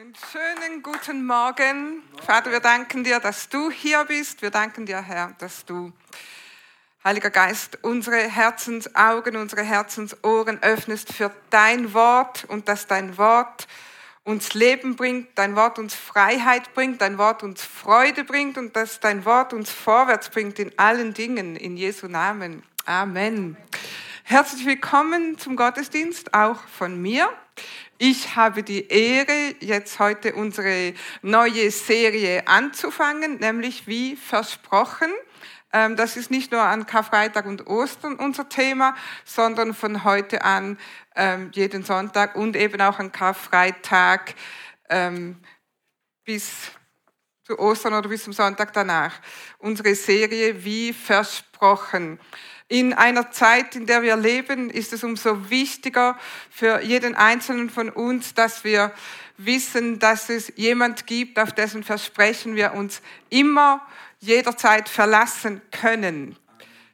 Einen schönen guten Morgen. Vater, wir danken dir, dass du hier bist. Wir danken dir, Herr, dass du, Heiliger Geist, unsere Herzensaugen, unsere Herzensohren öffnest für dein Wort und dass dein Wort uns Leben bringt, dein Wort uns Freiheit bringt, dein Wort uns Freude bringt und dass dein Wort uns vorwärts bringt in allen Dingen. In Jesu Namen. Amen. Herzlich willkommen zum Gottesdienst, auch von mir. Ich habe die Ehre, jetzt heute unsere neue Serie anzufangen, nämlich wie versprochen. Ähm, das ist nicht nur an Karfreitag und Ostern unser Thema, sondern von heute an ähm, jeden Sonntag und eben auch an Karfreitag ähm, bis zu Ostern oder bis zum Sonntag danach. Unsere Serie wie versprochen. In einer Zeit, in der wir leben, ist es umso wichtiger für jeden Einzelnen von uns, dass wir wissen, dass es jemand gibt, auf dessen Versprechen wir uns immer, jederzeit verlassen können.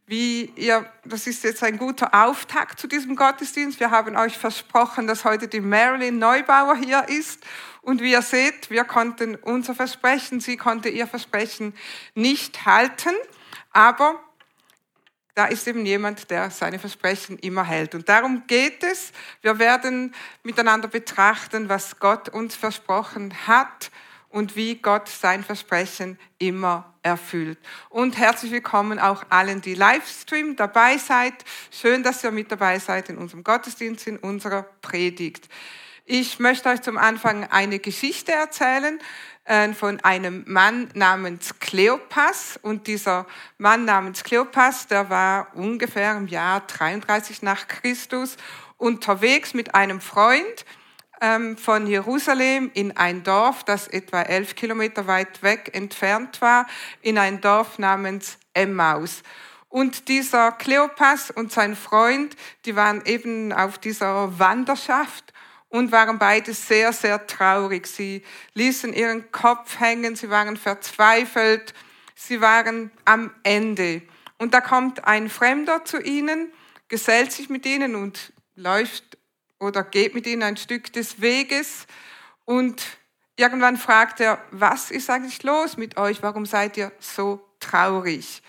Wie ihr, das ist jetzt ein guter Auftakt zu diesem Gottesdienst. Wir haben euch versprochen, dass heute die Marilyn Neubauer hier ist. Und wie ihr seht, wir konnten unser Versprechen, sie konnte ihr Versprechen nicht halten. Aber da ist eben jemand, der seine Versprechen immer hält. Und darum geht es. Wir werden miteinander betrachten, was Gott uns versprochen hat und wie Gott sein Versprechen immer erfüllt. Und herzlich willkommen auch allen, die Livestream dabei seid. Schön, dass ihr mit dabei seid in unserem Gottesdienst, in unserer Predigt. Ich möchte euch zum Anfang eine Geschichte erzählen äh, von einem Mann namens Kleopas. Und dieser Mann namens Kleopas, der war ungefähr im Jahr 33 nach Christus unterwegs mit einem Freund ähm, von Jerusalem in ein Dorf, das etwa elf Kilometer weit weg entfernt war, in ein Dorf namens Emmaus. Und dieser Kleopas und sein Freund, die waren eben auf dieser Wanderschaft und waren beide sehr, sehr traurig. Sie ließen ihren Kopf hängen, sie waren verzweifelt, sie waren am Ende. Und da kommt ein Fremder zu ihnen, gesellt sich mit ihnen und läuft oder geht mit ihnen ein Stück des Weges und irgendwann fragt er, was ist eigentlich los mit euch? Warum seid ihr so traurig?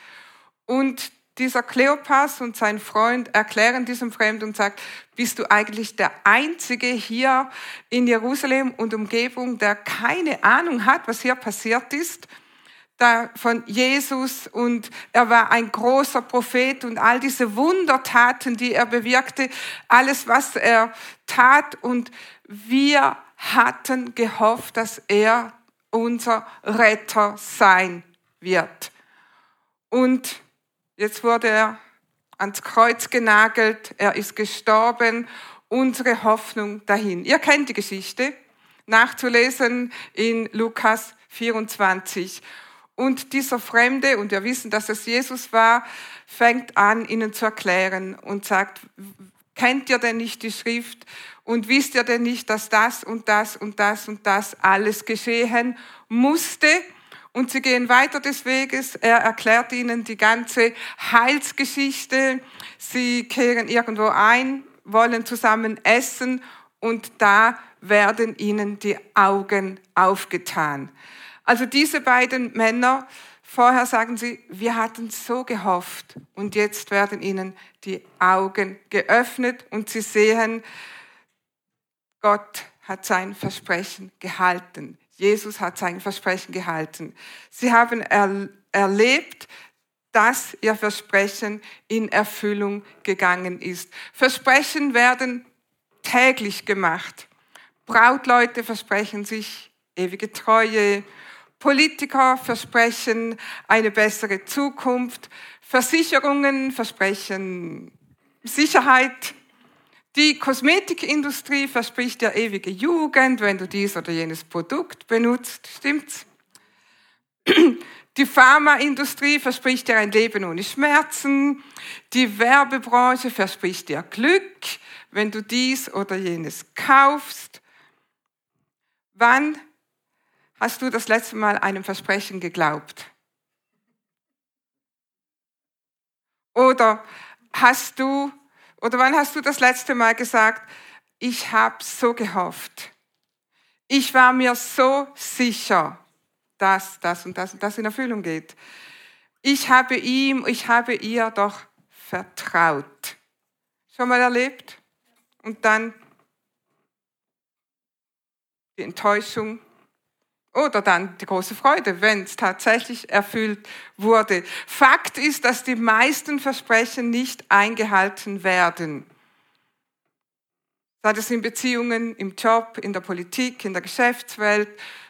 Und dieser Kleopas und sein Freund erklären diesem Fremden und sagt, bist du eigentlich der Einzige hier in Jerusalem und Umgebung, der keine Ahnung hat, was hier passiert ist? Da von Jesus und er war ein großer Prophet und all diese Wundertaten, die er bewirkte, alles, was er tat und wir hatten gehofft, dass er unser Retter sein wird. Und Jetzt wurde er ans Kreuz genagelt, er ist gestorben, unsere Hoffnung dahin. Ihr kennt die Geschichte, nachzulesen in Lukas 24. Und dieser Fremde, und wir wissen, dass es Jesus war, fängt an, ihnen zu erklären und sagt, kennt ihr denn nicht die Schrift und wisst ihr denn nicht, dass das und das und das und das alles geschehen musste? Und sie gehen weiter des Weges. Er erklärt ihnen die ganze Heilsgeschichte. Sie kehren irgendwo ein, wollen zusammen essen und da werden ihnen die Augen aufgetan. Also diese beiden Männer, vorher sagen sie, wir hatten so gehofft und jetzt werden ihnen die Augen geöffnet und sie sehen, Gott hat sein Versprechen gehalten. Jesus hat sein Versprechen gehalten. Sie haben er, erlebt, dass ihr Versprechen in Erfüllung gegangen ist. Versprechen werden täglich gemacht. Brautleute versprechen sich ewige Treue. Politiker versprechen eine bessere Zukunft. Versicherungen versprechen Sicherheit. Die Kosmetikindustrie verspricht ja ewige Jugend, wenn du dies oder jenes Produkt benutzt. Stimmt's? Die Pharmaindustrie verspricht dir ein Leben ohne Schmerzen. Die Werbebranche verspricht dir Glück, wenn du dies oder jenes kaufst. Wann hast du das letzte Mal einem Versprechen geglaubt? Oder hast du oder wann hast du das letzte Mal gesagt, ich habe so gehofft, Ich war mir so sicher, dass das und das und das in Erfüllung geht. Ich habe ihm, ich habe ihr doch vertraut. Schon mal erlebt? Und dann die Enttäuschung oder dann die große Freude, wenn es tatsächlich erfüllt wurde. Fakt ist, dass die meisten Versprechen nicht eingehalten werden. Sei das in Beziehungen, im Job, in der Politik, in der Geschäftswelt.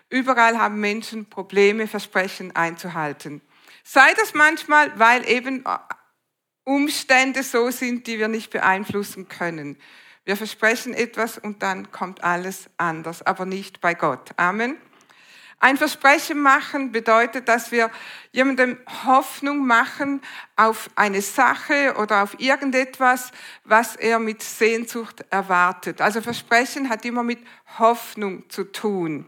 Überall haben Menschen Probleme, Versprechen einzuhalten. Sei das manchmal, weil eben Umstände so sind, die wir nicht beeinflussen können. Wir versprechen etwas und dann kommt alles anders, aber nicht bei Gott. Amen. Ein Versprechen machen bedeutet, dass wir jemandem Hoffnung machen auf eine Sache oder auf irgendetwas, was er mit Sehnsucht erwartet. Also Versprechen hat immer mit Hoffnung zu tun.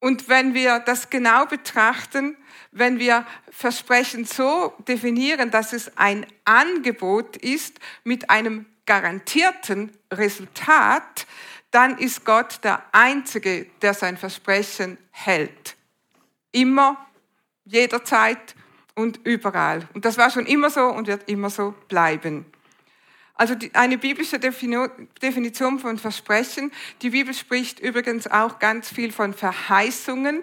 Und wenn wir das genau betrachten, wenn wir Versprechen so definieren, dass es ein Angebot ist mit einem garantierten Resultat, dann ist Gott der Einzige, der sein Versprechen hält. Immer, jederzeit und überall. Und das war schon immer so und wird immer so bleiben. Also eine biblische Definition von Versprechen. Die Bibel spricht übrigens auch ganz viel von Verheißungen.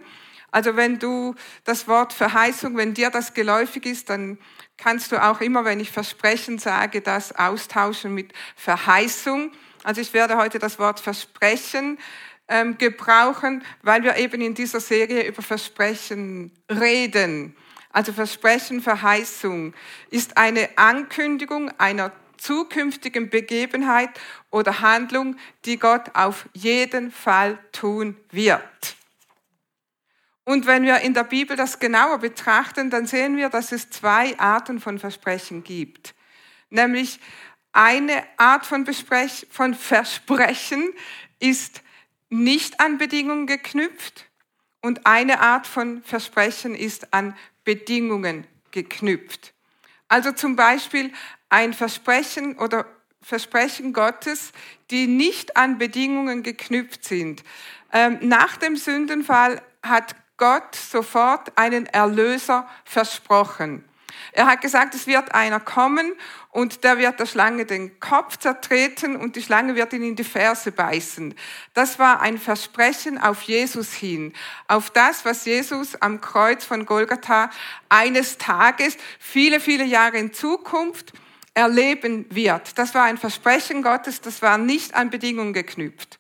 Also wenn du das Wort Verheißung, wenn dir das geläufig ist, dann kannst du auch immer, wenn ich Versprechen sage, das austauschen mit Verheißung. Also ich werde heute das Wort Versprechen ähm, gebrauchen, weil wir eben in dieser Serie über Versprechen reden. Also Versprechen, Verheißung ist eine Ankündigung einer zukünftigen Begebenheit oder Handlung, die Gott auf jeden Fall tun wird. Und wenn wir in der Bibel das genauer betrachten, dann sehen wir, dass es zwei Arten von Versprechen gibt. Nämlich eine Art von, Besprech von Versprechen ist nicht an Bedingungen geknüpft und eine Art von Versprechen ist an Bedingungen geknüpft. Also zum Beispiel ein Versprechen oder Versprechen Gottes, die nicht an Bedingungen geknüpft sind. Ähm, nach dem Sündenfall hat Gott sofort einen Erlöser versprochen. Er hat gesagt, es wird einer kommen und der wird der Schlange den Kopf zertreten und die Schlange wird ihn in die Ferse beißen. Das war ein Versprechen auf Jesus hin, auf das, was Jesus am Kreuz von Golgatha eines Tages, viele, viele Jahre in Zukunft, erleben wird. Das war ein Versprechen Gottes, das war nicht an Bedingungen geknüpft.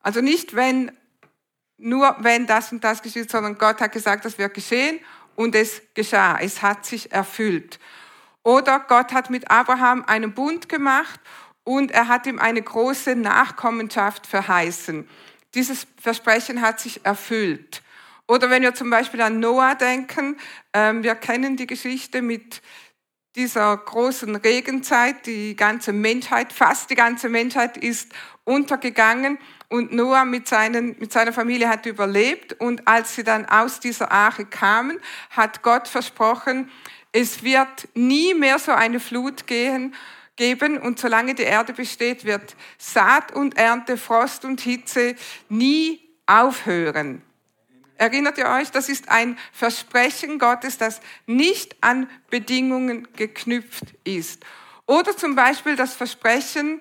Also nicht wenn, nur wenn das und das geschieht, sondern Gott hat gesagt, das wird geschehen und es geschah. Es hat sich erfüllt. Oder Gott hat mit Abraham einen Bund gemacht und er hat ihm eine große Nachkommenschaft verheißen. Dieses Versprechen hat sich erfüllt. Oder wenn wir zum Beispiel an Noah denken, ähm, wir kennen die Geschichte mit dieser großen Regenzeit, die ganze Menschheit, fast die ganze Menschheit ist untergegangen und Noah mit, seinen, mit seiner Familie hat überlebt und als sie dann aus dieser Arche kamen, hat Gott versprochen, es wird nie mehr so eine Flut gehen, geben und solange die Erde besteht, wird Saat und Ernte, Frost und Hitze nie aufhören. Erinnert ihr euch? Das ist ein Versprechen Gottes, das nicht an Bedingungen geknüpft ist. Oder zum Beispiel das Versprechen,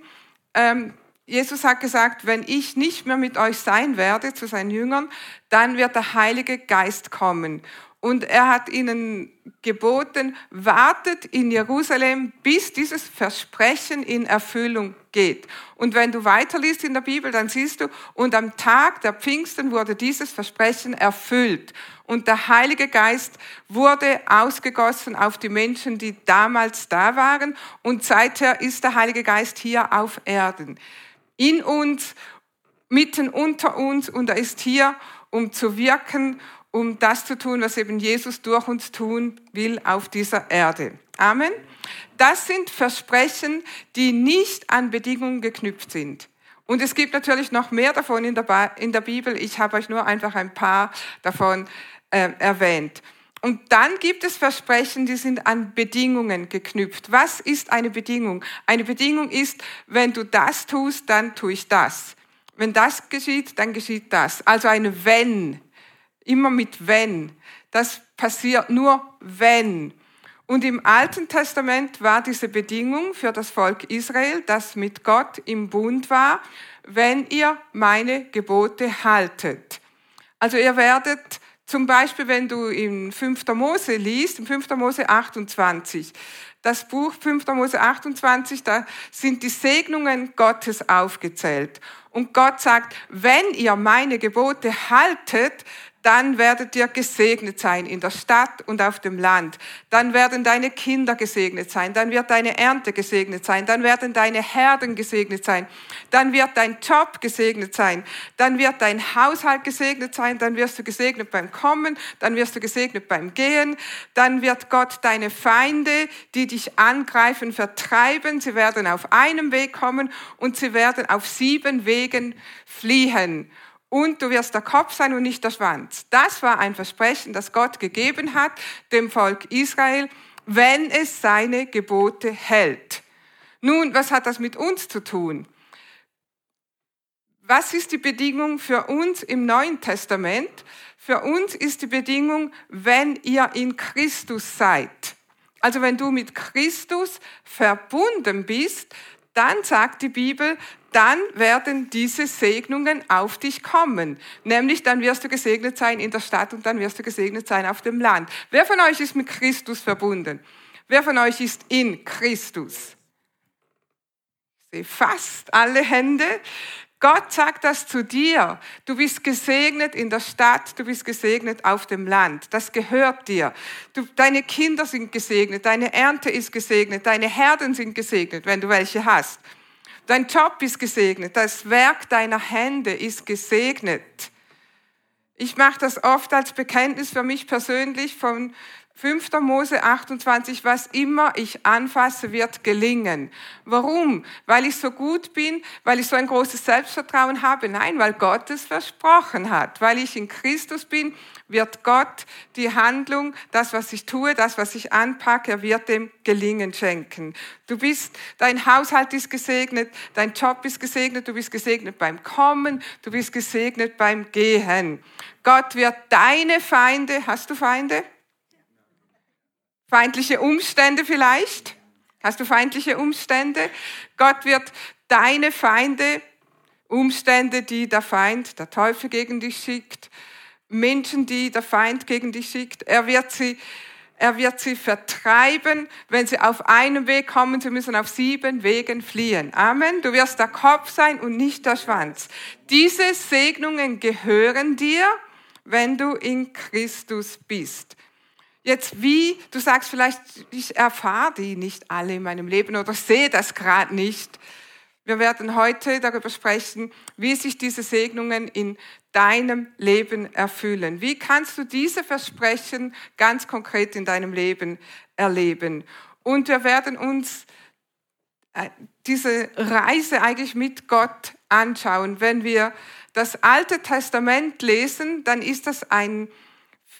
ähm, Jesus hat gesagt, wenn ich nicht mehr mit euch sein werde, zu seinen Jüngern, dann wird der Heilige Geist kommen. Und er hat ihnen geboten, wartet in Jerusalem, bis dieses Versprechen in Erfüllung geht. Und wenn du weiterliest in der Bibel, dann siehst du, und am Tag der Pfingsten wurde dieses Versprechen erfüllt. Und der Heilige Geist wurde ausgegossen auf die Menschen, die damals da waren. Und seither ist der Heilige Geist hier auf Erden. In uns, mitten unter uns. Und er ist hier, um zu wirken um das zu tun, was eben Jesus durch uns tun will auf dieser Erde. Amen. Das sind Versprechen, die nicht an Bedingungen geknüpft sind. Und es gibt natürlich noch mehr davon in der, Bibel. Ich habe euch nur einfach ein paar davon äh, erwähnt. Und dann gibt es Versprechen, die sind an Bedingungen geknüpft. Was ist eine Bedingung? Eine Bedingung ist, wenn du das tust, dann tue ich das. Wenn das geschieht, dann geschieht das. Also ein Wenn. Immer mit Wenn. Das passiert nur wenn. Und im Alten Testament war diese Bedingung für das Volk Israel, das mit Gott im Bund war, wenn ihr meine Gebote haltet. Also ihr werdet zum Beispiel, wenn du in 5. Mose liest, in 5. Mose 28, das Buch 5. Mose 28, da sind die Segnungen Gottes aufgezählt. Und Gott sagt, wenn ihr meine Gebote haltet, dann werdet ihr gesegnet sein in der Stadt und auf dem Land. Dann werden deine Kinder gesegnet sein. Dann wird deine Ernte gesegnet sein. Dann werden deine Herden gesegnet sein. Dann wird dein Job gesegnet sein. Dann wird dein Haushalt gesegnet sein. Dann wirst du gesegnet beim Kommen. Dann wirst du gesegnet beim Gehen. Dann wird Gott deine Feinde, die dich angreifen, vertreiben. Sie werden auf einem Weg kommen und sie werden auf sieben Wegen fliehen und du wirst der Kopf sein und nicht der Schwanz. Das war ein Versprechen, das Gott gegeben hat dem Volk Israel, wenn es seine Gebote hält. Nun, was hat das mit uns zu tun? Was ist die Bedingung für uns im Neuen Testament? Für uns ist die Bedingung, wenn ihr in Christus seid. Also wenn du mit Christus verbunden bist, dann sagt die Bibel, dann werden diese Segnungen auf dich kommen. Nämlich dann wirst du gesegnet sein in der Stadt und dann wirst du gesegnet sein auf dem Land. Wer von euch ist mit Christus verbunden? Wer von euch ist in Christus? Ich sehe fast alle Hände. Gott sagt das zu dir. Du bist gesegnet in der Stadt, du bist gesegnet auf dem Land. Das gehört dir. Du, deine Kinder sind gesegnet, deine Ernte ist gesegnet, deine Herden sind gesegnet, wenn du welche hast. Dein Job ist gesegnet, das Werk deiner Hände ist gesegnet. Ich mache das oft als Bekenntnis für mich persönlich von 5. Mose 28, was immer ich anfasse, wird gelingen. Warum? Weil ich so gut bin, weil ich so ein großes Selbstvertrauen habe? Nein, weil Gott es versprochen hat. Weil ich in Christus bin, wird Gott die Handlung, das, was ich tue, das, was ich anpacke, er wird dem Gelingen schenken. Du bist, dein Haushalt ist gesegnet, dein Job ist gesegnet, du bist gesegnet beim Kommen, du bist gesegnet beim Gehen. Gott wird deine Feinde, hast du Feinde? Feindliche Umstände vielleicht? Hast du feindliche Umstände? Gott wird deine Feinde, Umstände, die der Feind, der Teufel gegen dich schickt, Menschen, die der Feind gegen dich schickt, er wird sie, er wird sie vertreiben, wenn sie auf einem Weg kommen, sie müssen auf sieben Wegen fliehen. Amen. Du wirst der Kopf sein und nicht der Schwanz. Diese Segnungen gehören dir, wenn du in Christus bist. Jetzt wie, du sagst vielleicht, ich erfahre die nicht alle in meinem Leben oder sehe das gerade nicht. Wir werden heute darüber sprechen, wie sich diese Segnungen in deinem Leben erfüllen. Wie kannst du diese Versprechen ganz konkret in deinem Leben erleben? Und wir werden uns äh, diese Reise eigentlich mit Gott anschauen. Wenn wir das Alte Testament lesen, dann ist das ein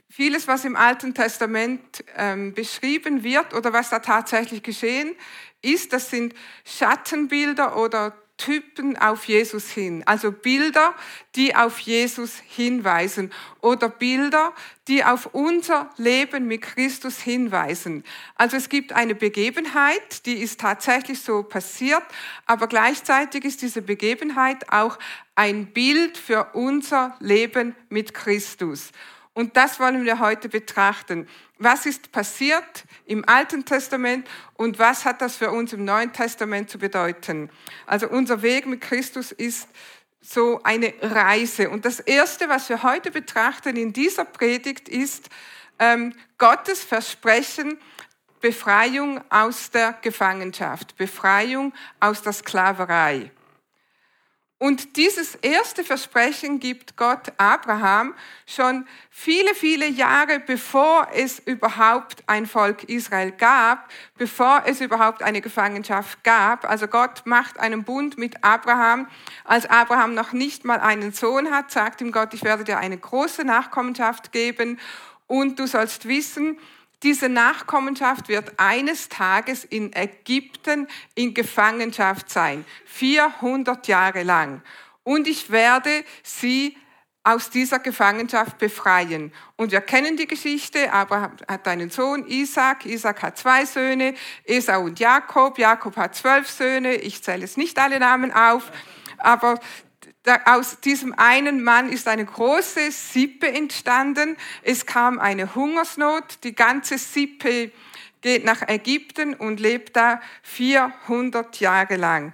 vieles, was im Alten Testament ähm, beschrieben wird oder was da tatsächlich geschehen ist, das sind Schattenbilder oder Typen auf Jesus hin. Also Bilder, die auf Jesus hinweisen oder Bilder, die auf unser Leben mit Christus hinweisen. Also es gibt eine Begebenheit, die ist tatsächlich so passiert, aber gleichzeitig ist diese Begebenheit auch ein Bild für unser Leben mit Christus. Und das wollen wir heute betrachten. Was ist passiert im Alten Testament und was hat das für uns im Neuen Testament zu bedeuten? Also unser Weg mit Christus ist so eine Reise. Und das Erste, was wir heute betrachten in dieser Predigt, ist ähm, Gottes Versprechen, Befreiung aus der Gefangenschaft, Befreiung aus der Sklaverei. Und dieses erste Versprechen gibt Gott Abraham schon viele, viele Jahre bevor es überhaupt ein Volk Israel gab, bevor es überhaupt eine Gefangenschaft gab. Also Gott macht einen Bund mit Abraham. Als Abraham noch nicht mal einen Sohn hat, sagt ihm Gott, ich werde dir eine große Nachkommenschaft geben und du sollst wissen, diese Nachkommenschaft wird eines Tages in Ägypten in Gefangenschaft sein, 400 Jahre lang. und ich werde sie aus dieser Gefangenschaft befreien. Und wir kennen die Geschichte. Abraham hat einen Sohn, Isaac. Isaac hat zwei Söhne, Esau und Jakob. Jakob hat zwölf Söhne. Ich zähle jetzt nicht alle Namen auf. Aber aus diesem einen Mann ist eine große Sippe entstanden. Es kam eine Hungersnot. Die ganze Sippe geht nach Ägypten und lebt da 400 Jahre lang.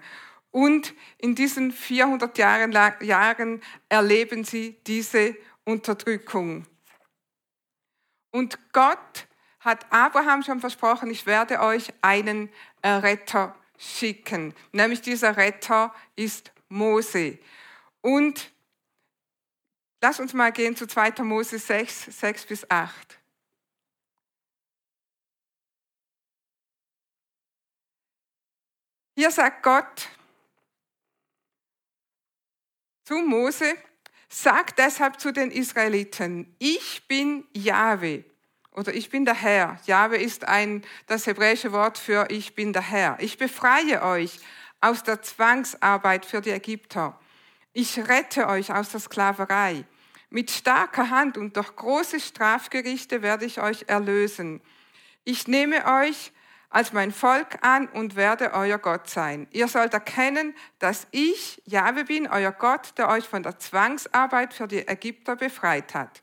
Und in diesen 400 Jahren, Jahren erleben sie diese Unterdrückung. Und Gott hat Abraham schon versprochen, ich werde euch einen Retter schicken. Nämlich dieser Retter ist Mose. Und lass uns mal gehen zu 2. Mose 6, 6 bis 8. Hier sagt Gott, zu Mose, sagt deshalb zu den Israeliten, ich bin Jahwe oder ich bin der Herr. Jahwe ist ein, das hebräische Wort für ich bin der Herr. Ich befreie euch aus der Zwangsarbeit für die Ägypter. Ich rette euch aus der Sklaverei. Mit starker Hand und durch große Strafgerichte werde ich euch erlösen. Ich nehme euch als mein Volk an und werde euer Gott sein. Ihr sollt erkennen, dass ich, Jahwe bin, euer Gott, der euch von der Zwangsarbeit für die Ägypter befreit hat.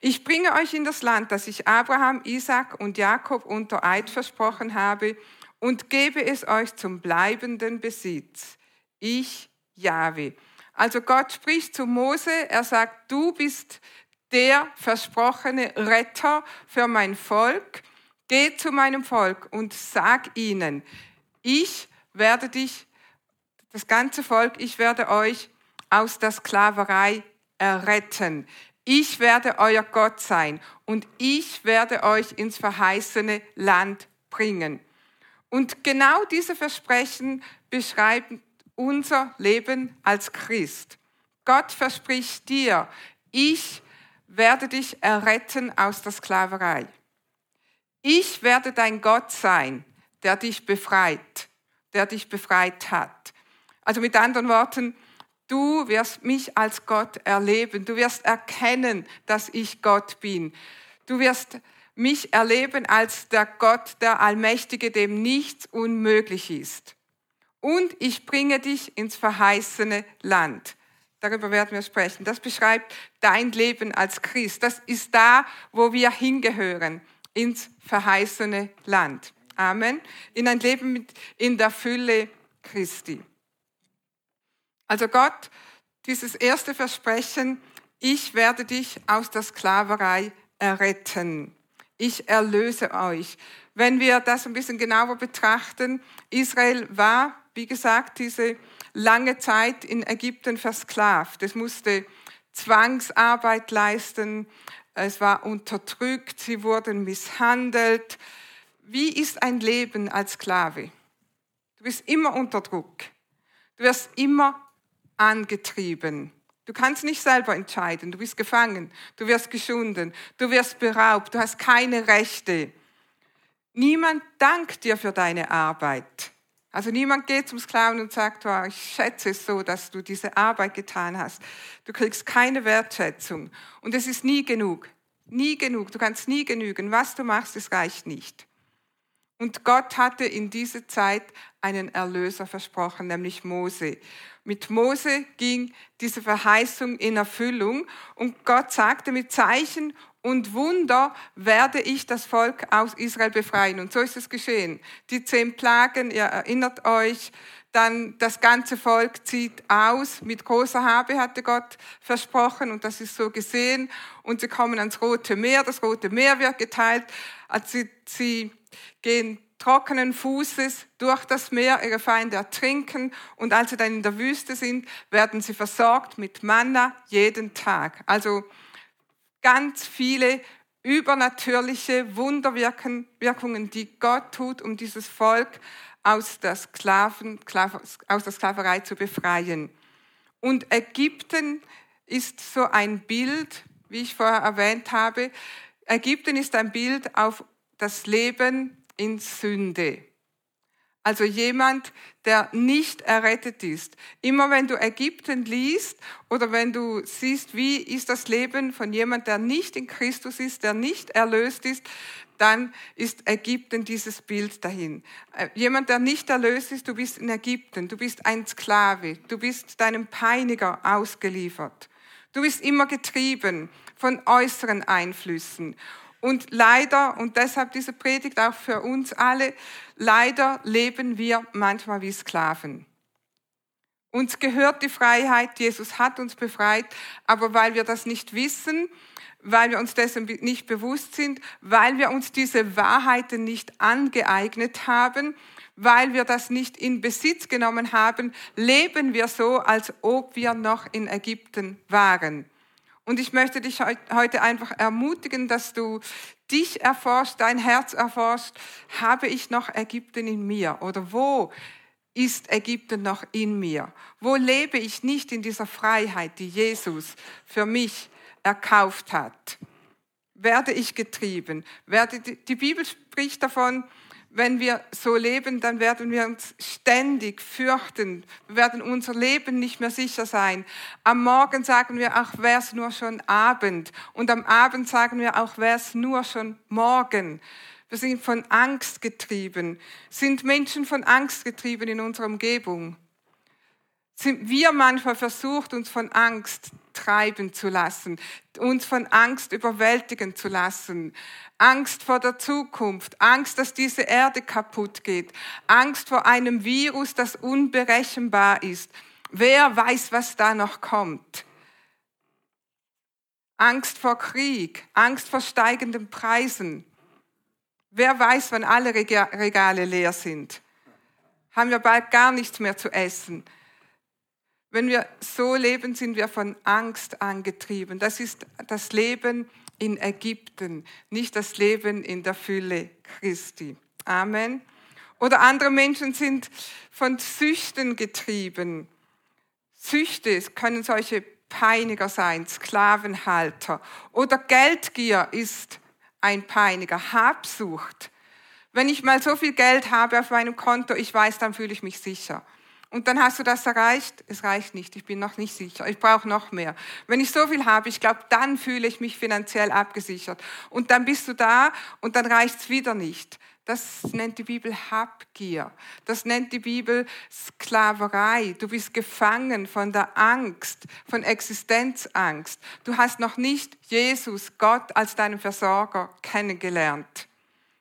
Ich bringe euch in das Land, das ich Abraham, Isaac und Jakob unter Eid versprochen habe, und gebe es euch zum bleibenden Besitz. Ich, Jahwe. Also Gott spricht zu Mose, er sagt, du bist der versprochene Retter für mein Volk Geh zu meinem Volk und sag ihnen, ich werde dich, das ganze Volk, ich werde euch aus der Sklaverei erretten. Ich werde euer Gott sein und ich werde euch ins verheißene Land bringen. Und genau diese Versprechen beschreiben unser Leben als Christ. Gott verspricht dir, ich werde dich erretten aus der Sklaverei. Ich werde dein Gott sein, der dich befreit, der dich befreit hat. Also mit anderen Worten, du wirst mich als Gott erleben. Du wirst erkennen, dass ich Gott bin. Du wirst mich erleben als der Gott, der Allmächtige, dem nichts unmöglich ist. Und ich bringe dich ins verheißene Land. Darüber werden wir sprechen. Das beschreibt dein Leben als Christ. Das ist da, wo wir hingehören ins verheißene Land. Amen. In ein Leben mit, in der Fülle Christi. Also Gott, dieses erste Versprechen, ich werde dich aus der Sklaverei erretten. Ich erlöse euch. Wenn wir das ein bisschen genauer betrachten, Israel war, wie gesagt, diese lange Zeit in Ägypten versklavt. Es musste Zwangsarbeit leisten, es war unterdrückt, sie wurden misshandelt. Wie ist ein Leben als Sklave? Du bist immer unter Druck. Du wirst immer angetrieben. Du kannst nicht selber entscheiden. Du bist gefangen. Du wirst geschunden. Du wirst beraubt. Du hast keine Rechte. Niemand dankt dir für deine Arbeit. Also niemand geht zum Sklaven und sagt, oh, ich schätze es so, dass du diese Arbeit getan hast. Du kriegst keine Wertschätzung. Und es ist nie genug. Nie genug. Du kannst nie genügen. Was du machst, es reicht nicht. Und Gott hatte in dieser Zeit einen Erlöser versprochen, nämlich Mose. Mit Mose ging diese Verheißung in Erfüllung und Gott sagte, mit Zeichen und Wunder werde ich das Volk aus Israel befreien. Und so ist es geschehen. Die zehn Plagen, ihr erinnert euch, dann das ganze Volk zieht aus. Mit großer Habe hatte Gott versprochen und das ist so gesehen. Und sie kommen ans Rote Meer. Das Rote Meer wird geteilt. Also sie, sie gehen trockenen Fußes durch das Meer, ihre Feinde ertrinken und als sie dann in der Wüste sind, werden sie versorgt mit Manna jeden Tag. Also ganz viele übernatürliche Wunderwirkungen, die Gott tut, um dieses Volk aus der, Sklaven, aus der Sklaverei zu befreien. Und Ägypten ist so ein Bild, wie ich vorher erwähnt habe. Ägypten ist ein Bild auf das Leben in Sünde. Also jemand, der nicht errettet ist. Immer wenn du Ägypten liest oder wenn du siehst, wie ist das Leben von jemand, der nicht in Christus ist, der nicht erlöst ist, dann ist Ägypten dieses Bild dahin. Äh, jemand, der nicht erlöst ist, du bist in Ägypten, du bist ein Sklave, du bist deinem Peiniger ausgeliefert. Du bist immer getrieben von äußeren Einflüssen. Und leider, und deshalb diese Predigt auch für uns alle, leider leben wir manchmal wie Sklaven. Uns gehört die Freiheit, Jesus hat uns befreit, aber weil wir das nicht wissen, weil wir uns dessen nicht bewusst sind, weil wir uns diese Wahrheiten nicht angeeignet haben, weil wir das nicht in Besitz genommen haben, leben wir so, als ob wir noch in Ägypten waren. Und ich möchte dich heute einfach ermutigen, dass du dich erforscht, dein Herz erforscht. Habe ich noch Ägypten in mir? Oder wo ist Ägypten noch in mir? Wo lebe ich nicht in dieser Freiheit, die Jesus für mich erkauft hat? Werde ich getrieben? Werde, die Bibel spricht davon, wenn wir so leben, dann werden wir uns ständig fürchten. Wir werden unser Leben nicht mehr sicher sein. Am Morgen sagen wir, ach, wär's nur schon Abend. Und am Abend sagen wir auch, wär's nur schon morgen. Wir sind von Angst getrieben. Sind Menschen von Angst getrieben in unserer Umgebung? Sind wir manchmal versucht, uns von Angst treiben zu lassen, uns von Angst überwältigen zu lassen. Angst vor der Zukunft, Angst, dass diese Erde kaputt geht, Angst vor einem Virus, das unberechenbar ist. Wer weiß, was da noch kommt? Angst vor Krieg, Angst vor steigenden Preisen. Wer weiß, wann alle Regale leer sind? Haben wir bald gar nichts mehr zu essen? Wenn wir so leben, sind wir von Angst angetrieben. Das ist das Leben in Ägypten, nicht das Leben in der Fülle Christi. Amen. Oder andere Menschen sind von Süchten getrieben. Süchte können solche Peiniger sein, Sklavenhalter. Oder Geldgier ist ein Peiniger, Habsucht. Wenn ich mal so viel Geld habe auf meinem Konto, ich weiß, dann fühle ich mich sicher. Und dann hast du das erreicht. Es reicht nicht. Ich bin noch nicht sicher. Ich brauche noch mehr. Wenn ich so viel habe, ich glaube, dann fühle ich mich finanziell abgesichert. Und dann bist du da und dann reicht's wieder nicht. Das nennt die Bibel Habgier. Das nennt die Bibel Sklaverei. Du bist gefangen von der Angst, von Existenzangst. Du hast noch nicht Jesus, Gott als deinen Versorger kennengelernt.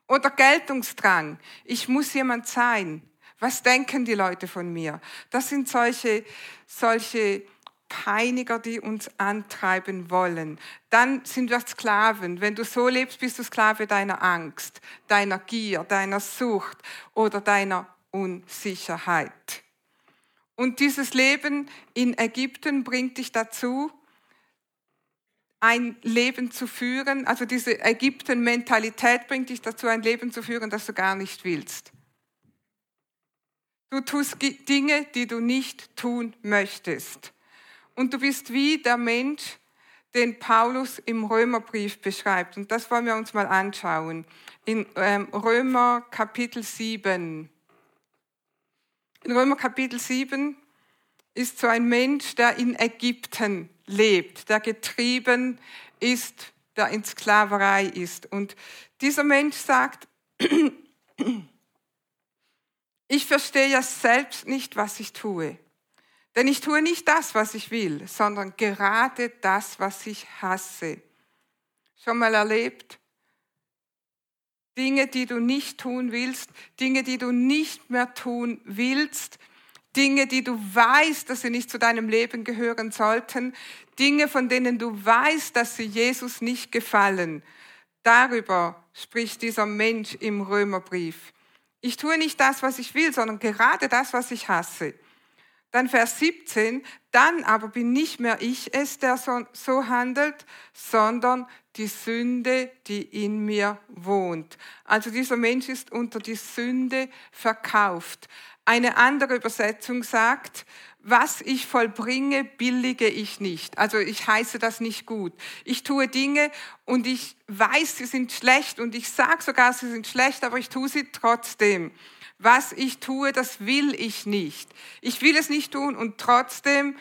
Oder Geltungsdrang. Ich muss jemand sein. Was denken die Leute von mir? Das sind solche, solche Peiniger, die uns antreiben wollen. Dann sind wir Sklaven. Wenn du so lebst, bist du Sklave deiner Angst, deiner Gier, deiner Sucht oder deiner Unsicherheit. Und dieses Leben in Ägypten bringt dich dazu, ein Leben zu führen, also diese Ägypten-Mentalität bringt dich dazu, ein Leben zu führen, das du gar nicht willst. Du tust Dinge, die du nicht tun möchtest. Und du bist wie der Mensch, den Paulus im Römerbrief beschreibt. Und das wollen wir uns mal anschauen. In ähm, Römer Kapitel 7. In Römer Kapitel 7 ist so ein Mensch, der in Ägypten lebt, der getrieben ist, der in Sklaverei ist. Und dieser Mensch sagt, ich verstehe ja selbst nicht, was ich tue. Denn ich tue nicht das, was ich will, sondern gerade das, was ich hasse. Schon mal erlebt? Dinge, die du nicht tun willst, Dinge, die du nicht mehr tun willst, Dinge, die du weißt, dass sie nicht zu deinem Leben gehören sollten, Dinge, von denen du weißt, dass sie Jesus nicht gefallen. Darüber spricht dieser Mensch im Römerbrief. Ich tue nicht das, was ich will, sondern gerade das, was ich hasse. Dann Vers 17, dann aber bin nicht mehr ich es, der so, so handelt, sondern die Sünde, die in mir wohnt. Also dieser Mensch ist unter die Sünde verkauft. Eine andere Übersetzung sagt, was ich vollbringe, billige ich nicht. Also ich heiße das nicht gut. Ich tue Dinge und ich weiß, sie sind schlecht und ich sage sogar, sie sind schlecht, aber ich tue sie trotzdem. was ich tue, das will ich nicht. Ich will es nicht tun und trotzdem,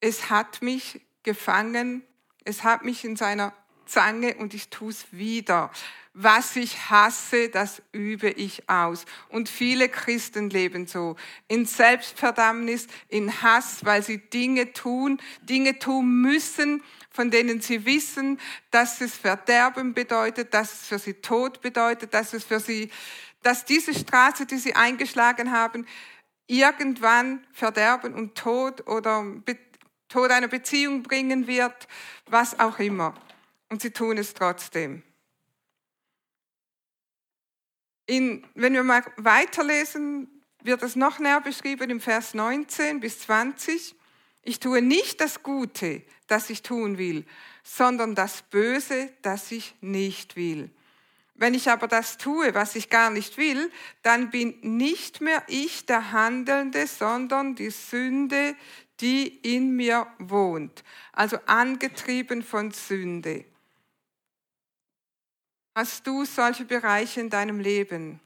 es hat mich gefangen, es hat mich in seiner Zange und ich tue es wieder. Was ich hasse, das übe ich aus. Und viele Christen leben so. In Selbstverdammnis, in Hass, weil sie Dinge tun, Dinge tun müssen, von denen sie wissen, dass es Verderben bedeutet, dass es für sie Tod bedeutet, dass es für sie, dass diese Straße, die sie eingeschlagen haben, irgendwann Verderben und Tod oder Tod einer Beziehung bringen wird, was auch immer und sie tun es trotzdem. In, wenn wir mal weiterlesen, wird es noch näher beschrieben im Vers 19 bis 20. Ich tue nicht das Gute, das ich tun will, sondern das Böse, das ich nicht will. Wenn ich aber das tue, was ich gar nicht will, dann bin nicht mehr ich der Handelnde, sondern die Sünde, die in mir wohnt. Also angetrieben von Sünde. Hast du solche Bereiche in deinem Leben?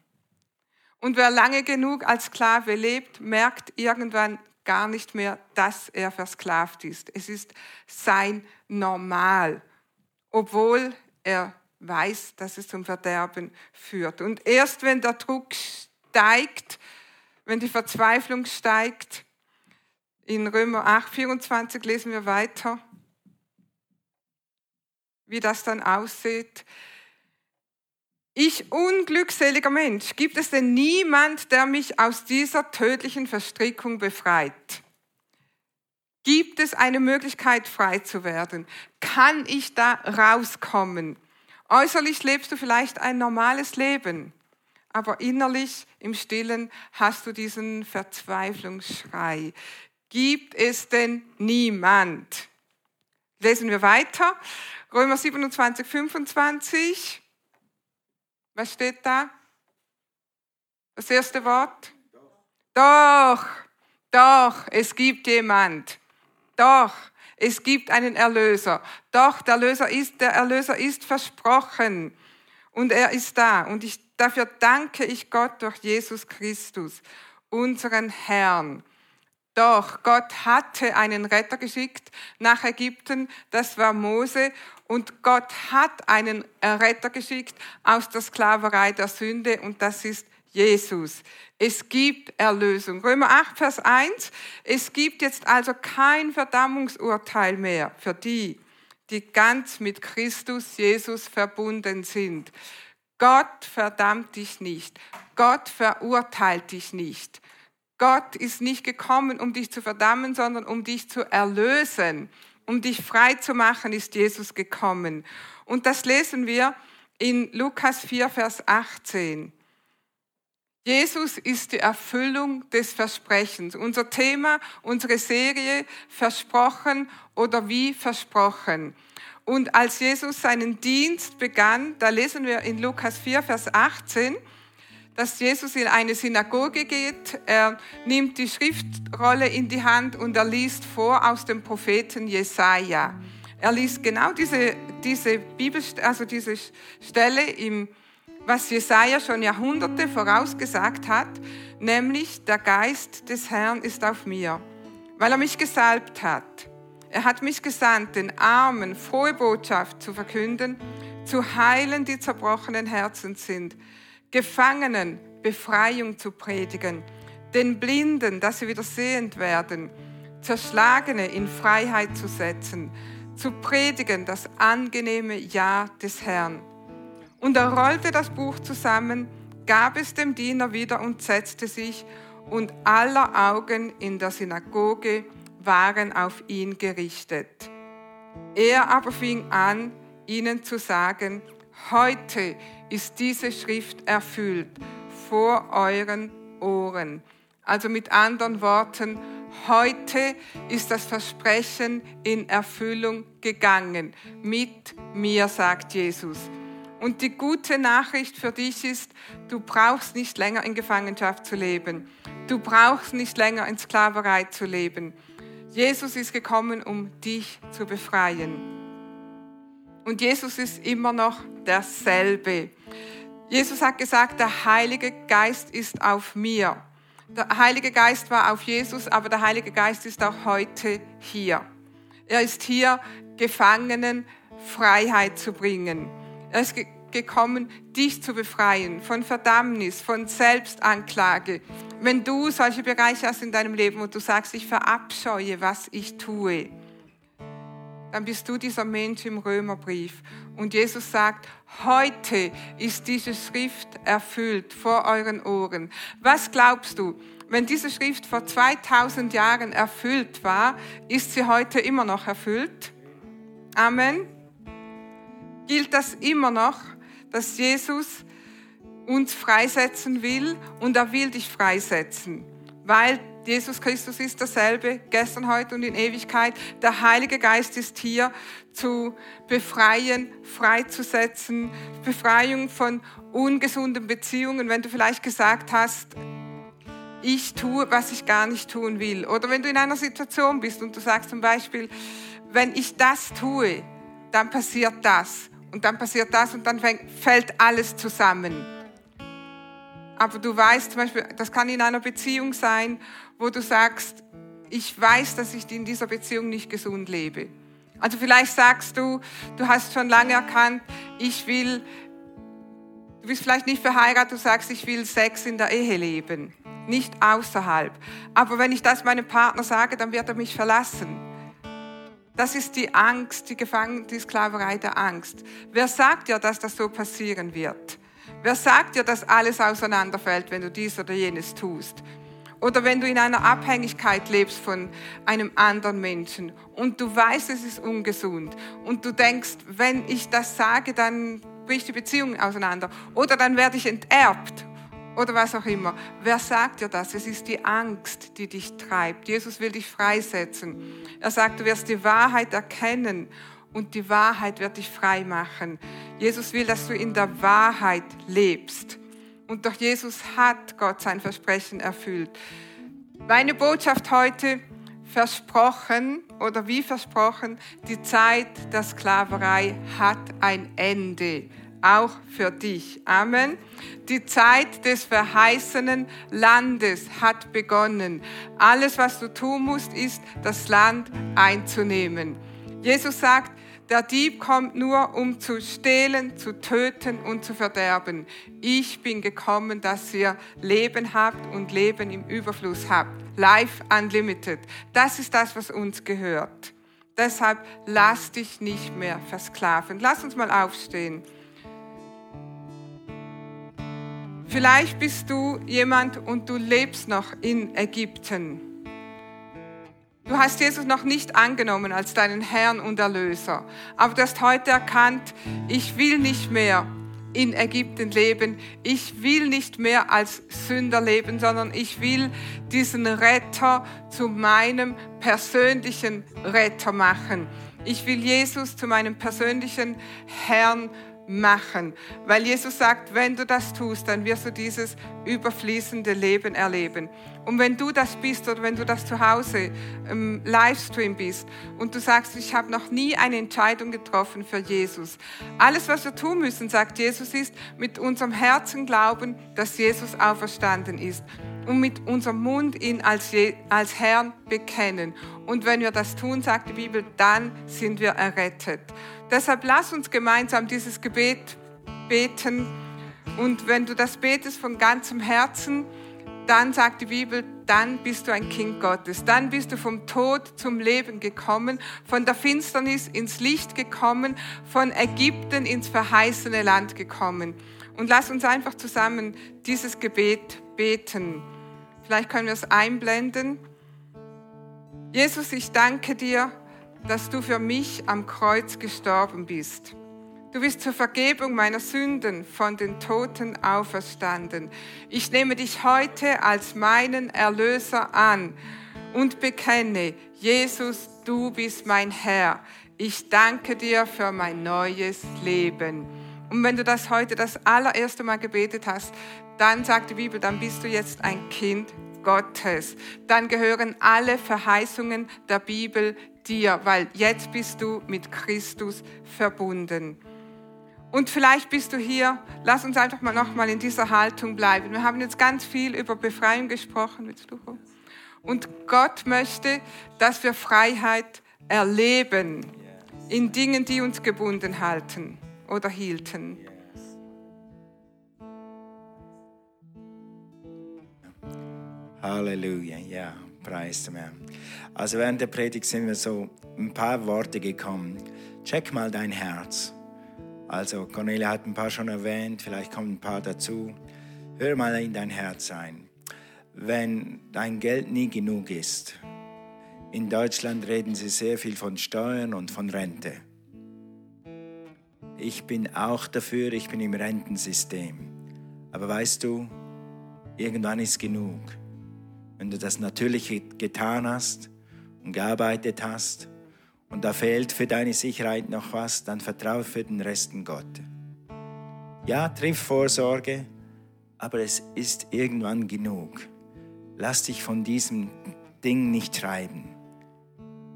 Und wer lange genug als Sklave lebt, merkt irgendwann gar nicht mehr, dass er versklavt ist. Es ist sein Normal, obwohl er weiß, dass es zum Verderben führt. Und erst wenn der Druck steigt, wenn die Verzweiflung steigt, in Römer 8, 24 lesen wir weiter, wie das dann aussieht. Ich unglückseliger Mensch, gibt es denn niemand, der mich aus dieser tödlichen Verstrickung befreit? Gibt es eine Möglichkeit, frei zu werden? Kann ich da rauskommen? Äußerlich lebst du vielleicht ein normales Leben, aber innerlich im Stillen hast du diesen Verzweiflungsschrei. Gibt es denn niemand? Lesen wir weiter. Römer 27, 25. Was steht da? Das erste Wort? Doch, doch, es gibt jemand. Doch, es gibt einen Erlöser. Doch, der Erlöser ist, der Erlöser ist versprochen. Und er ist da. Und ich, dafür danke ich Gott durch Jesus Christus, unseren Herrn. Doch Gott hatte einen Retter geschickt nach Ägypten, das war Mose, und Gott hat einen Retter geschickt aus der Sklaverei der Sünde, und das ist Jesus. Es gibt Erlösung. Römer 8, Vers 1. Es gibt jetzt also kein Verdammungsurteil mehr für die, die ganz mit Christus Jesus verbunden sind. Gott verdammt dich nicht. Gott verurteilt dich nicht. Gott ist nicht gekommen, um dich zu verdammen, sondern um dich zu erlösen. Um dich frei zu machen, ist Jesus gekommen. Und das lesen wir in Lukas 4, Vers 18. Jesus ist die Erfüllung des Versprechens. Unser Thema, unsere Serie, versprochen oder wie versprochen. Und als Jesus seinen Dienst begann, da lesen wir in Lukas 4, Vers 18, dass Jesus in eine Synagoge geht. Er nimmt die Schriftrolle in die Hand und er liest vor aus dem Propheten Jesaja. Er liest genau diese, diese Bibel, also diese Stelle im, was Jesaja schon Jahrhunderte vorausgesagt hat, nämlich der Geist des Herrn ist auf mir, weil er mich gesalbt hat. Er hat mich gesandt, den Armen frohe Botschaft zu verkünden, zu heilen, die zerbrochenen Herzen sind, Gefangenen Befreiung zu predigen, den Blinden, dass sie wieder sehend werden, Zerschlagene in Freiheit zu setzen, zu predigen das angenehme Ja des Herrn. Und er rollte das Buch zusammen, gab es dem Diener wieder und setzte sich, und aller Augen in der Synagoge waren auf ihn gerichtet. Er aber fing an, ihnen zu sagen, heute ist diese Schrift erfüllt vor euren Ohren. Also mit anderen Worten, heute ist das Versprechen in Erfüllung gegangen. Mit mir, sagt Jesus. Und die gute Nachricht für dich ist, du brauchst nicht länger in Gefangenschaft zu leben. Du brauchst nicht länger in Sklaverei zu leben. Jesus ist gekommen, um dich zu befreien. Und Jesus ist immer noch derselbe. Jesus hat gesagt, der Heilige Geist ist auf mir. Der Heilige Geist war auf Jesus, aber der Heilige Geist ist auch heute hier. Er ist hier, Gefangenen Freiheit zu bringen. Er ist gekommen, dich zu befreien von Verdammnis, von Selbstanklage. Wenn du solche Bereiche hast in deinem Leben und du sagst, ich verabscheue, was ich tue, dann bist du dieser Mensch im Römerbrief. Und Jesus sagt, heute ist diese Schrift erfüllt vor euren Ohren. Was glaubst du? Wenn diese Schrift vor 2000 Jahren erfüllt war, ist sie heute immer noch erfüllt? Amen. Gilt das immer noch, dass Jesus uns freisetzen will und er will dich freisetzen, weil Jesus Christus ist dasselbe, gestern, heute und in Ewigkeit. Der Heilige Geist ist hier zu befreien, freizusetzen, Befreiung von ungesunden Beziehungen, wenn du vielleicht gesagt hast, ich tue, was ich gar nicht tun will. Oder wenn du in einer Situation bist und du sagst zum Beispiel, wenn ich das tue, dann passiert das und dann passiert das und dann fällt alles zusammen. Aber du weißt zum Beispiel, das kann in einer Beziehung sein, wo du sagst, ich weiß, dass ich in dieser Beziehung nicht gesund lebe. Also vielleicht sagst du, du hast schon lange erkannt, ich will, du bist vielleicht nicht verheiratet, du sagst, ich will Sex in der Ehe leben, nicht außerhalb. Aber wenn ich das meinem Partner sage, dann wird er mich verlassen. Das ist die Angst, die Gefangen, die Sklaverei der Angst. Wer sagt dir, dass das so passieren wird? Wer sagt dir, dass alles auseinanderfällt, wenn du dies oder jenes tust? Oder wenn du in einer Abhängigkeit lebst von einem anderen Menschen und du weißt, es ist ungesund und du denkst, wenn ich das sage, dann bricht die Beziehung auseinander oder dann werde ich enterbt oder was auch immer. Wer sagt dir das? Es ist die Angst, die dich treibt. Jesus will dich freisetzen. Er sagt, du wirst die Wahrheit erkennen und die Wahrheit wird dich frei machen. Jesus will, dass du in der Wahrheit lebst. Und durch Jesus hat Gott sein Versprechen erfüllt. Meine Botschaft heute, versprochen oder wie versprochen, die Zeit der Sklaverei hat ein Ende. Auch für dich. Amen. Die Zeit des verheißenen Landes hat begonnen. Alles, was du tun musst, ist, das Land einzunehmen. Jesus sagt, der Dieb kommt nur, um zu stehlen, zu töten und zu verderben. Ich bin gekommen, dass ihr Leben habt und Leben im Überfluss habt. Life Unlimited. Das ist das, was uns gehört. Deshalb lass dich nicht mehr versklaven. Lass uns mal aufstehen. Vielleicht bist du jemand und du lebst noch in Ägypten. Du hast Jesus noch nicht angenommen als deinen Herrn und Erlöser, aber du hast heute erkannt, ich will nicht mehr in Ägypten leben. Ich will nicht mehr als Sünder leben, sondern ich will diesen Retter zu meinem persönlichen Retter machen. Ich will Jesus zu meinem persönlichen Herrn machen, weil Jesus sagt, wenn du das tust, dann wirst du dieses überfließende Leben erleben. Und wenn du das bist oder wenn du das zu Hause im Livestream bist und du sagst, ich habe noch nie eine Entscheidung getroffen für Jesus. Alles, was wir tun müssen, sagt Jesus, ist mit unserem Herzen glauben, dass Jesus auferstanden ist und mit unserem Mund ihn als, als Herrn bekennen. Und wenn wir das tun, sagt die Bibel, dann sind wir errettet. Deshalb lass uns gemeinsam dieses Gebet beten. Und wenn du das betest von ganzem Herzen, dann sagt die Bibel, dann bist du ein Kind Gottes. Dann bist du vom Tod zum Leben gekommen, von der Finsternis ins Licht gekommen, von Ägypten ins verheißene Land gekommen. Und lass uns einfach zusammen dieses Gebet beten. Vielleicht können wir es einblenden. Jesus, ich danke dir, dass du für mich am Kreuz gestorben bist. Du bist zur Vergebung meiner Sünden von den Toten auferstanden. Ich nehme dich heute als meinen Erlöser an und bekenne, Jesus, du bist mein Herr. Ich danke dir für mein neues Leben. Und wenn du das heute das allererste Mal gebetet hast, dann sagt die Bibel, dann bist du jetzt ein Kind Gottes. Dann gehören alle Verheißungen der Bibel dir, weil jetzt bist du mit Christus verbunden. Und vielleicht bist du hier, lass uns einfach mal nochmal in dieser Haltung bleiben. Wir haben jetzt ganz viel über Befreiung gesprochen. Willst du Und Gott möchte, dass wir Freiheit erleben in Dingen, die uns gebunden halten oder hielten. Halleluja, ja, preis dem Herrn. Also während der Predigt sind wir so ein paar Worte gekommen. Check mal dein Herz. Also Cornelia hat ein paar schon erwähnt, vielleicht kommen ein paar dazu. Hör mal in dein Herz ein. Wenn dein Geld nie genug ist, in Deutschland reden sie sehr viel von Steuern und von Rente. Ich bin auch dafür, ich bin im Rentensystem. Aber weißt du, irgendwann ist genug. Wenn du das Natürliche getan hast und gearbeitet hast, und da fehlt für deine Sicherheit noch was, dann vertraue für den Rest in Gott. Ja, triff Vorsorge, aber es ist irgendwann genug. Lass dich von diesem Ding nicht treiben.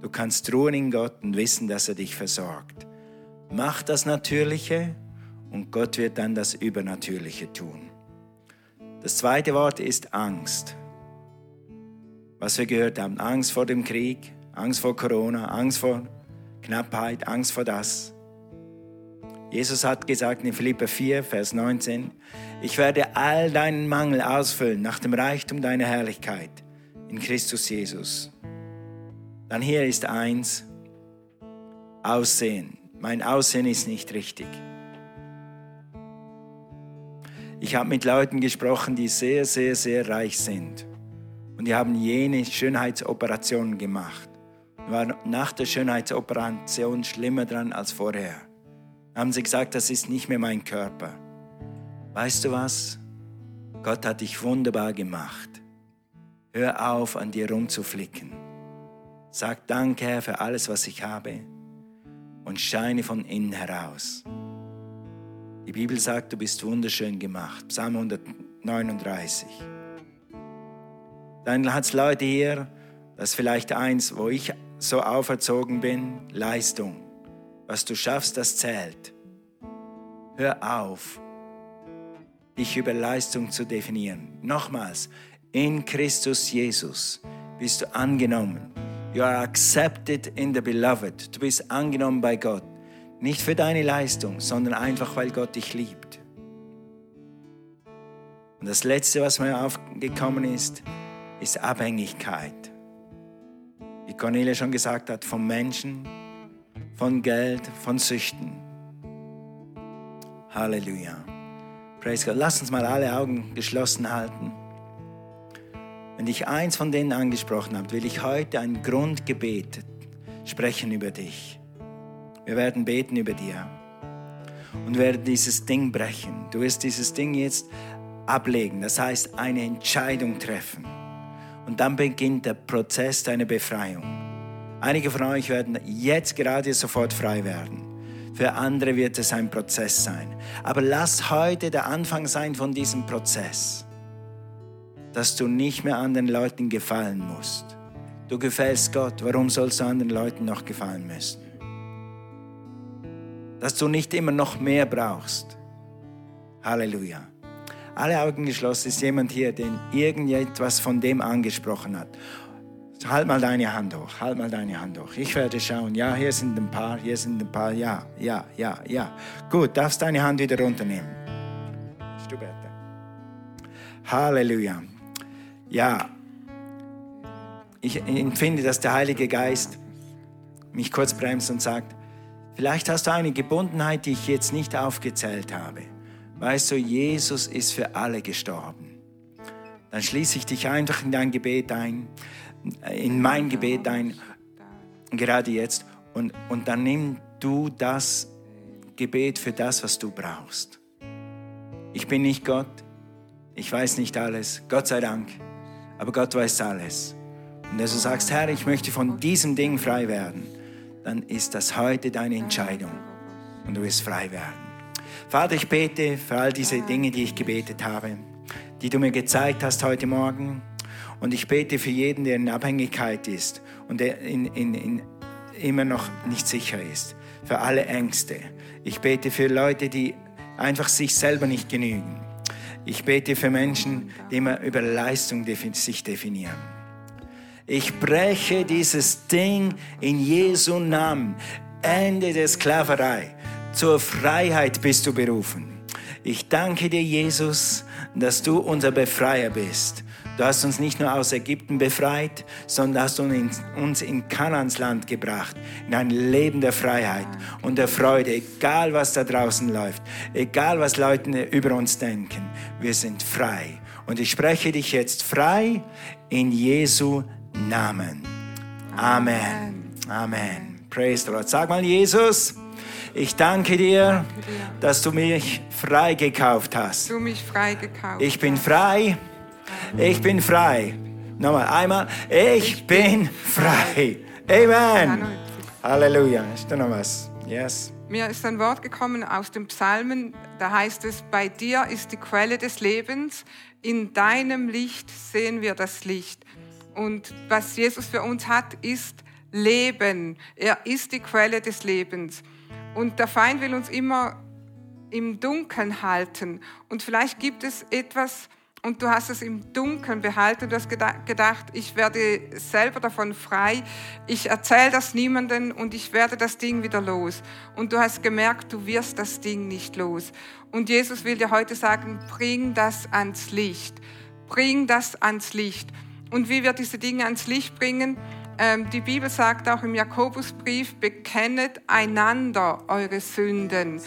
Du kannst ruhen in Gott und wissen, dass er dich versorgt. Mach das Natürliche und Gott wird dann das Übernatürliche tun. Das zweite Wort ist Angst. Was wir gehört haben, Angst vor dem Krieg, Angst vor Corona, Angst vor Knappheit, Angst vor das. Jesus hat gesagt in Philipper 4, Vers 19, ich werde all deinen Mangel ausfüllen nach dem Reichtum deiner Herrlichkeit in Christus Jesus. Dann hier ist eins, Aussehen. Mein Aussehen ist nicht richtig. Ich habe mit Leuten gesprochen, die sehr, sehr, sehr reich sind. Und die haben jene Schönheitsoperationen gemacht war nach der Schönheitsoperation schlimmer dran als vorher. Haben sie gesagt, das ist nicht mehr mein Körper. Weißt du was? Gott hat dich wunderbar gemacht. Hör auf, an dir rumzuflicken. Sag Danke, Herr, für alles, was ich habe und scheine von innen heraus. Die Bibel sagt, du bist wunderschön gemacht. Psalm 139. Dann hat es Leute hier, das ist vielleicht eins, wo ich so auferzogen bin, Leistung. Was du schaffst, das zählt. Hör auf, dich über Leistung zu definieren. Nochmals, in Christus Jesus bist du angenommen. You are accepted in the beloved. Du bist angenommen bei Gott. Nicht für deine Leistung, sondern einfach, weil Gott dich liebt. Und das Letzte, was mir aufgekommen ist, ist Abhängigkeit wie Cornelia schon gesagt hat, vom Menschen, von Geld, von Süchten. Halleluja. Praise God. Lass uns mal alle Augen geschlossen halten. Wenn ich eins von denen angesprochen habe, will ich heute ein Grundgebet sprechen über dich. Wir werden beten über dir und werden dieses Ding brechen. Du wirst dieses Ding jetzt ablegen, das heißt eine Entscheidung treffen. Und dann beginnt der Prozess deiner Befreiung. Einige von euch werden jetzt gerade sofort frei werden. Für andere wird es ein Prozess sein. Aber lass heute der Anfang sein von diesem Prozess, dass du nicht mehr anderen Leuten gefallen musst. Du gefällst Gott, warum sollst du anderen Leuten noch gefallen müssen? Dass du nicht immer noch mehr brauchst. Halleluja alle Augen geschlossen, ist jemand hier, den irgendetwas von dem angesprochen hat. Halt mal deine Hand hoch, halt mal deine Hand hoch. Ich werde schauen. Ja, hier sind ein paar, hier sind ein paar. Ja, ja, ja, ja. Gut, darfst deine Hand wieder runternehmen. Du bitte. Halleluja. Ja, ich empfinde, dass der Heilige Geist mich kurz bremst und sagt, vielleicht hast du eine Gebundenheit, die ich jetzt nicht aufgezählt habe. Weißt du, Jesus ist für alle gestorben. Dann schließe ich dich einfach in dein Gebet ein, in mein Gebet ein, gerade jetzt. Und, und dann nimm du das Gebet für das, was du brauchst. Ich bin nicht Gott, ich weiß nicht alles, Gott sei Dank, aber Gott weiß alles. Und wenn du sagst, Herr, ich möchte von diesem Ding frei werden, dann ist das heute deine Entscheidung und du wirst frei werden. Vater, ich bete für all diese Dinge, die ich gebetet habe, die du mir gezeigt hast heute Morgen. Und ich bete für jeden, der in Abhängigkeit ist und der in, in, in immer noch nicht sicher ist, für alle Ängste. Ich bete für Leute, die einfach sich selber nicht genügen. Ich bete für Menschen, die immer über Leistung sich definieren. Ich breche dieses Ding in Jesu Namen. Ende der Sklaverei. Zur Freiheit bist du berufen. Ich danke dir, Jesus, dass du unser Befreier bist. Du hast uns nicht nur aus Ägypten befreit, sondern hast uns in Kanans Land gebracht, in ein Leben der Freiheit und der Freude, egal was da draußen läuft, egal was Leute über uns denken. Wir sind frei. Und ich spreche dich jetzt frei in Jesu Namen. Amen. Amen. Praise the Lord. Sag mal, Jesus. Ich danke dir, dass du mich frei gekauft hast. Du mich frei gekauft. Ich bin frei. Ich bin frei. Nochmal einmal. Ich bin frei. Amen. Halleluja. Ist da noch was? Yes. Mir ist ein Wort gekommen aus dem Psalmen, da heißt es, bei dir ist die Quelle des Lebens, in deinem Licht sehen wir das Licht. Und was Jesus für uns hat, ist Leben. Er ist die Quelle des Lebens. Und der Feind will uns immer im Dunkeln halten. Und vielleicht gibt es etwas, und du hast es im Dunkeln behalten. Du hast gedacht, ich werde selber davon frei. Ich erzähle das niemandem und ich werde das Ding wieder los. Und du hast gemerkt, du wirst das Ding nicht los. Und Jesus will dir heute sagen, bring das ans Licht. Bring das ans Licht. Und wie wir diese Dinge ans Licht bringen, die Bibel sagt auch im Jakobusbrief, bekennet einander eure Sünden.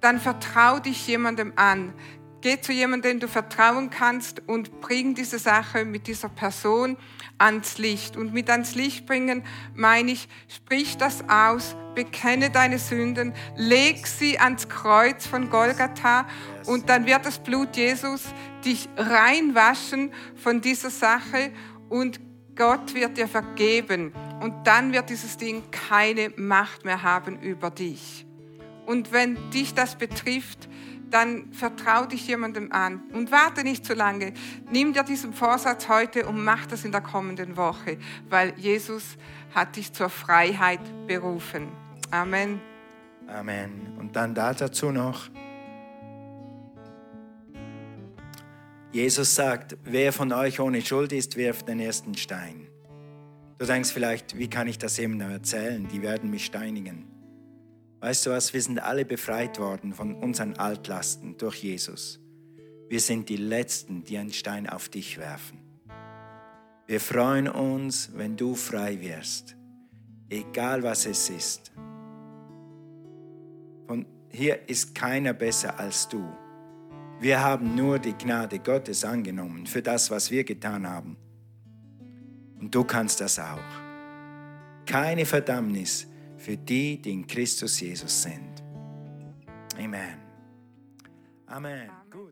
Dann vertrau dich jemandem an. Geh zu jemandem, den du vertrauen kannst und bring diese Sache mit dieser Person ans Licht. Und mit ans Licht bringen meine ich, sprich das aus, bekenne deine Sünden, leg sie ans Kreuz von Golgatha und dann wird das Blut Jesus dich reinwaschen von dieser Sache und Gott wird dir vergeben und dann wird dieses Ding keine Macht mehr haben über dich. Und wenn dich das betrifft, dann vertrau dich jemandem an und warte nicht zu lange. Nimm dir diesen Vorsatz heute und mach das in der kommenden Woche, weil Jesus hat dich zur Freiheit berufen. Amen. Amen. Und dann dazu noch, Jesus sagt, wer von euch ohne Schuld ist, wirft den ersten Stein. Du denkst vielleicht, wie kann ich das jemandem erzählen? Die werden mich steinigen. Weißt du was, wir sind alle befreit worden von unseren Altlasten durch Jesus. Wir sind die Letzten, die einen Stein auf dich werfen. Wir freuen uns, wenn du frei wirst, egal was es ist. Von hier ist keiner besser als du. Wir haben nur die Gnade Gottes angenommen für das, was wir getan haben. Und du kannst das auch. Keine Verdammnis für die, die in Christus Jesus sind. Amen. Amen. Amen. Gut.